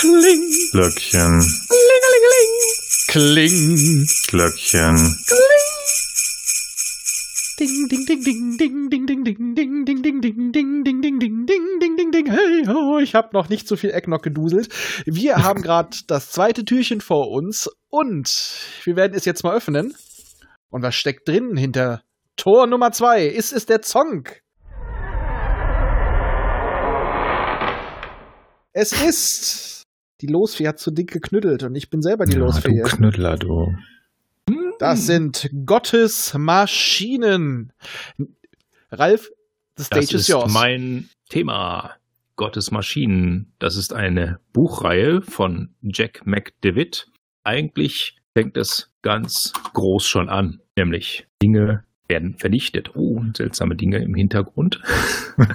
Kling. Glöckchen. Kling. Glöckchen. Ding, ding, ding, ding, ding, ding, ding, ding, ding, ding, ding, ding, ding, ding, ding, ding, ding, ding, ding, ding. Hey, ho, ich habe noch nicht so viel Ecknock geduselt. Wir haben gerade das zweite Türchen vor uns und wir werden es jetzt mal öffnen. Und was steckt drin hinter Tor Nummer zwei? Ist es der Zonk? Es ist. Die Losfee hat zu dick geknüttelt und ich bin selber die Ja, Losfee. du Knüttler, du. Das sind Gottes Maschinen. Ralf, the stage Das is ist yours. mein Thema. Gottes Maschinen. Das ist eine Buchreihe von Jack McDevitt. Eigentlich fängt es ganz groß schon an, nämlich Dinge werden vernichtet. Oh, seltsame Dinge im Hintergrund.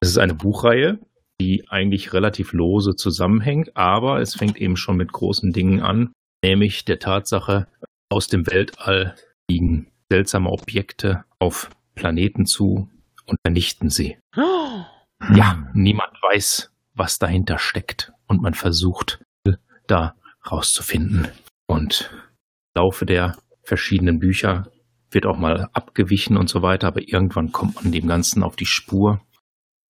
es ist eine Buchreihe, die eigentlich relativ lose zusammenhängt, aber es fängt eben schon mit großen Dingen an, nämlich der Tatsache, aus dem Weltall fliegen seltsame Objekte auf Planeten zu und vernichten sie. Oh, Ja, niemand weiß, was dahinter steckt und man versucht, da rauszufinden. Und im Laufe der verschiedenen Bücher wird auch mal abgewichen und so weiter, aber irgendwann kommt man dem Ganzen auf die Spur.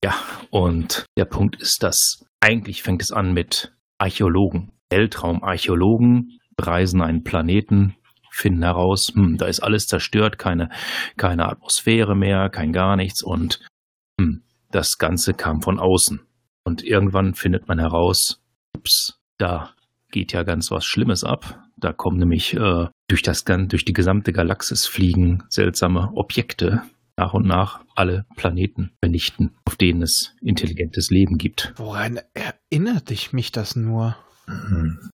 Ja, und der Punkt ist, dass eigentlich fängt es an mit Archäologen. Weltraumarchäologen bereisen einen Planeten, finden heraus, hm, da ist alles zerstört, keine, keine Atmosphäre mehr, kein gar nichts und hm, das Ganze kam von außen. Und irgendwann findet man heraus, ups, da geht ja ganz was Schlimmes ab. Da kommen nämlich äh, durch, das, durch die gesamte Galaxis fliegen seltsame Objekte nach und nach alle Planeten vernichten, auf denen es intelligentes Leben gibt. woran erinnert dich mich das nur? Hm.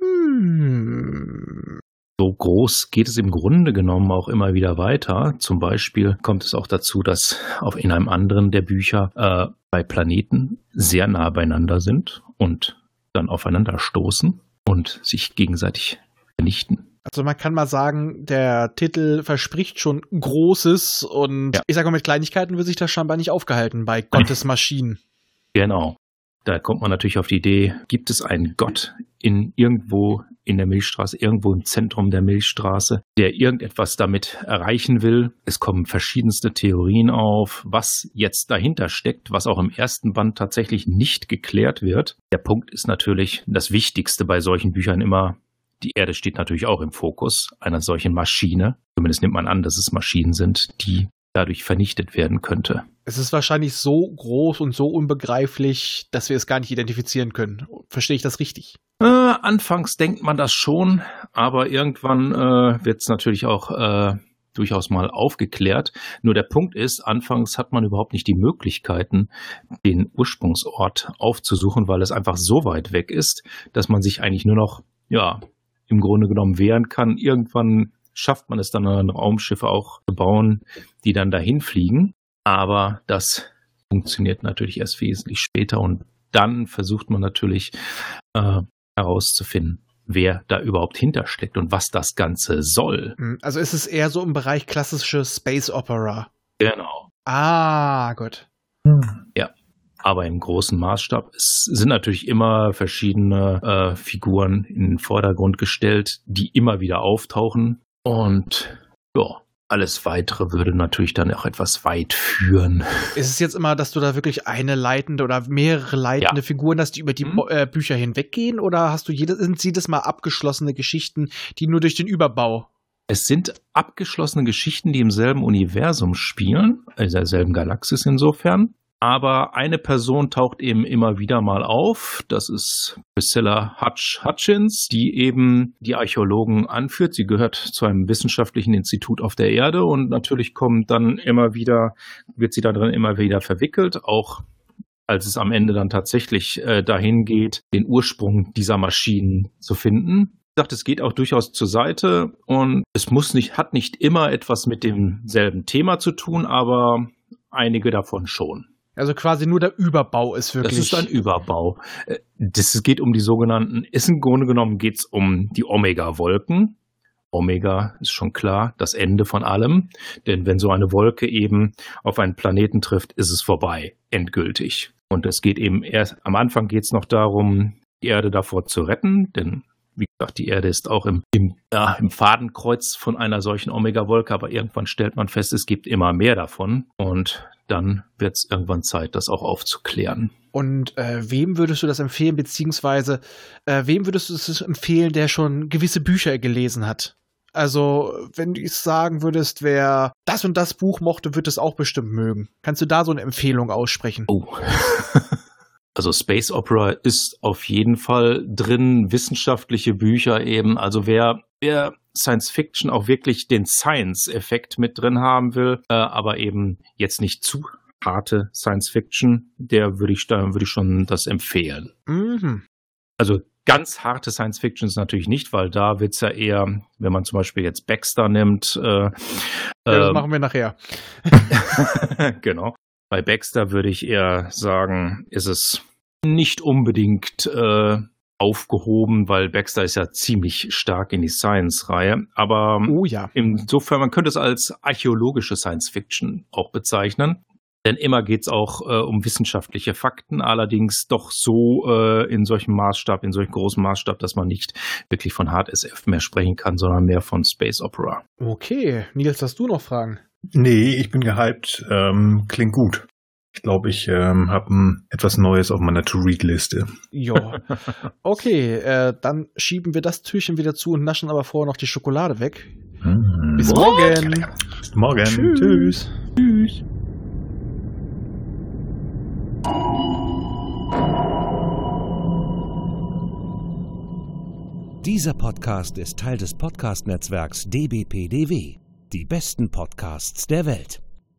Hm. So groß geht es im Grunde genommen auch immer wieder weiter. Zum Beispiel kommt es auch dazu, dass auf in einem anderen der Bücher äh, bei Planeten sehr nah beieinander sind und dann aufeinander stoßen und sich gegenseitig vernichten. Also man kann mal sagen, der Titel verspricht schon Großes und Ja. ich sage mal, mit Kleinigkeiten wird sich das scheinbar nicht aufgehalten bei Gottes Maschinen. Genau. Da kommt man natürlich auf die Idee, gibt es einen Gott in irgendwo in der Milchstraße, irgendwo im Zentrum der Milchstraße, der irgendetwas damit erreichen will. Es kommen verschiedenste Theorien auf, was jetzt dahinter steckt, was auch im ersten Band tatsächlich nicht geklärt wird. Der Punkt ist natürlich das Wichtigste bei solchen Büchern immer, die Erde steht natürlich auch im Fokus einer solchen Maschine. Zumindest nimmt man an, dass es Maschinen sind, die dadurch vernichtet werden könnte. Es ist wahrscheinlich so groß und so unbegreiflich, dass wir es gar nicht identifizieren können. Verstehe ich das richtig? Äh, anfangs denkt man das schon, aber irgendwann äh, wird es natürlich auch äh, durchaus mal aufgeklärt. Nur der Punkt ist, anfangs hat man überhaupt nicht die Möglichkeiten, den Ursprungsort aufzusuchen, weil es einfach so weit weg ist, dass man sich eigentlich nur noch, ja, im Grunde genommen wehren kann. Irgendwann schafft man es dann, dann Raumschiffe auch zu bauen, die dann dahin fliegen. Aber das funktioniert natürlich erst wesentlich später und dann versucht man natürlich äh, herauszufinden, wer da überhaupt hintersteckt und was das Ganze soll. Hm, Also ist es eher so im Bereich klassische Space Opera. Genau. Ah, gut. Aber im großen Maßstab es sind natürlich immer verschiedene äh, Figuren in den Vordergrund gestellt, die immer wieder auftauchen. Und ja, alles weitere würde natürlich dann auch etwas weit führen. Ist es jetzt immer, dass du da wirklich eine leitende oder mehrere leitende Figuren hast, die über die Mhm. Äh, Bücher hinweggehen? Oder hast du jedes, sind jedes Mal abgeschlossene Geschichten, die nur durch den Überbau? Es sind abgeschlossene Geschichten, die im selben Universum spielen, also derselben Galaxis insofern. Aber eine Person taucht eben immer wieder mal auf. Das ist Priscilla Hutch Hutchins, die eben die Archäologen anführt. Sie gehört zu einem wissenschaftlichen Institut auf der Erde und natürlich kommt dann immer wieder, wird sie da drin immer wieder verwickelt, auch als es am Ende dann tatsächlich äh, dahin geht, den Ursprung dieser Maschinen zu finden. Ich dachte, es geht auch durchaus zur Seite und es muss nicht, hat nicht immer etwas mit demselben Thema zu tun, aber einige davon schon. Also quasi nur der Überbau ist wirklich. Das ist ein Überbau. Äh, Das geht um die sogenannten, ist im Grunde genommen geht es um die Omega-Wolken. Omega ist schon klar, das Ende von allem. Denn wenn so eine Wolke eben auf einen Planeten trifft, ist es vorbei, endgültig. Und es geht eben erst, am Anfang geht es noch darum, die Erde davor zu retten, denn wie gesagt, die Erde ist auch im, im, ja, im Fadenkreuz von einer solchen Omega-Wolke, aber irgendwann stellt man fest, es gibt immer mehr davon und dann wird es irgendwann Zeit, das auch aufzuklären. Und äh, wem würdest du das empfehlen, beziehungsweise äh, wem würdest du es empfehlen, der schon gewisse Bücher gelesen hat? Also, wenn du sagen würdest, wer das und das Buch mochte, wird es auch bestimmt mögen. Kannst du da so eine Empfehlung aussprechen? Oh. Also Space Opera ist auf jeden Fall drin, wissenschaftliche Bücher eben. Also wer, wer Science Fiction auch wirklich den Science-Effekt mit drin haben will, äh, aber eben jetzt nicht zu harte Science Fiction, der würde ich, da würde ich schon das empfehlen. Mhm. Also ganz harte Science Fiction ist natürlich nicht, weil da wird es ja eher, wenn man zum Beispiel jetzt Baxter nimmt. Äh, ja, das äh, machen wir nachher. genau. Bei Baxter würde ich eher sagen, ist es nicht unbedingt äh, aufgehoben, weil Baxter ist ja ziemlich stark in die Science-Reihe. Aber oh, ja. insofern, man könnte es als archäologische Science-Fiction auch bezeichnen. Denn immer geht es auch äh, um wissenschaftliche Fakten, allerdings doch so äh, in solchem Maßstab, in solchem großen Maßstab, dass man nicht wirklich von Hard SF mehr sprechen kann, sondern mehr von Space Opera. Okay, Nils, hast du noch Fragen? Nee, ich bin gehypt. Ähm, klingt gut. Ich glaube, ich ähm, habe etwas Neues auf meiner To-Read-Liste. Ja. Okay, äh, dann schieben wir das Türchen wieder zu und naschen aber vorher noch die Schokolade weg. Hm. Bis morgen. Bis morgen. Tschüss. Tschüss. Dieser Podcast ist Teil des Podcast-Netzwerks dbpdw. Die besten Podcasts der Welt.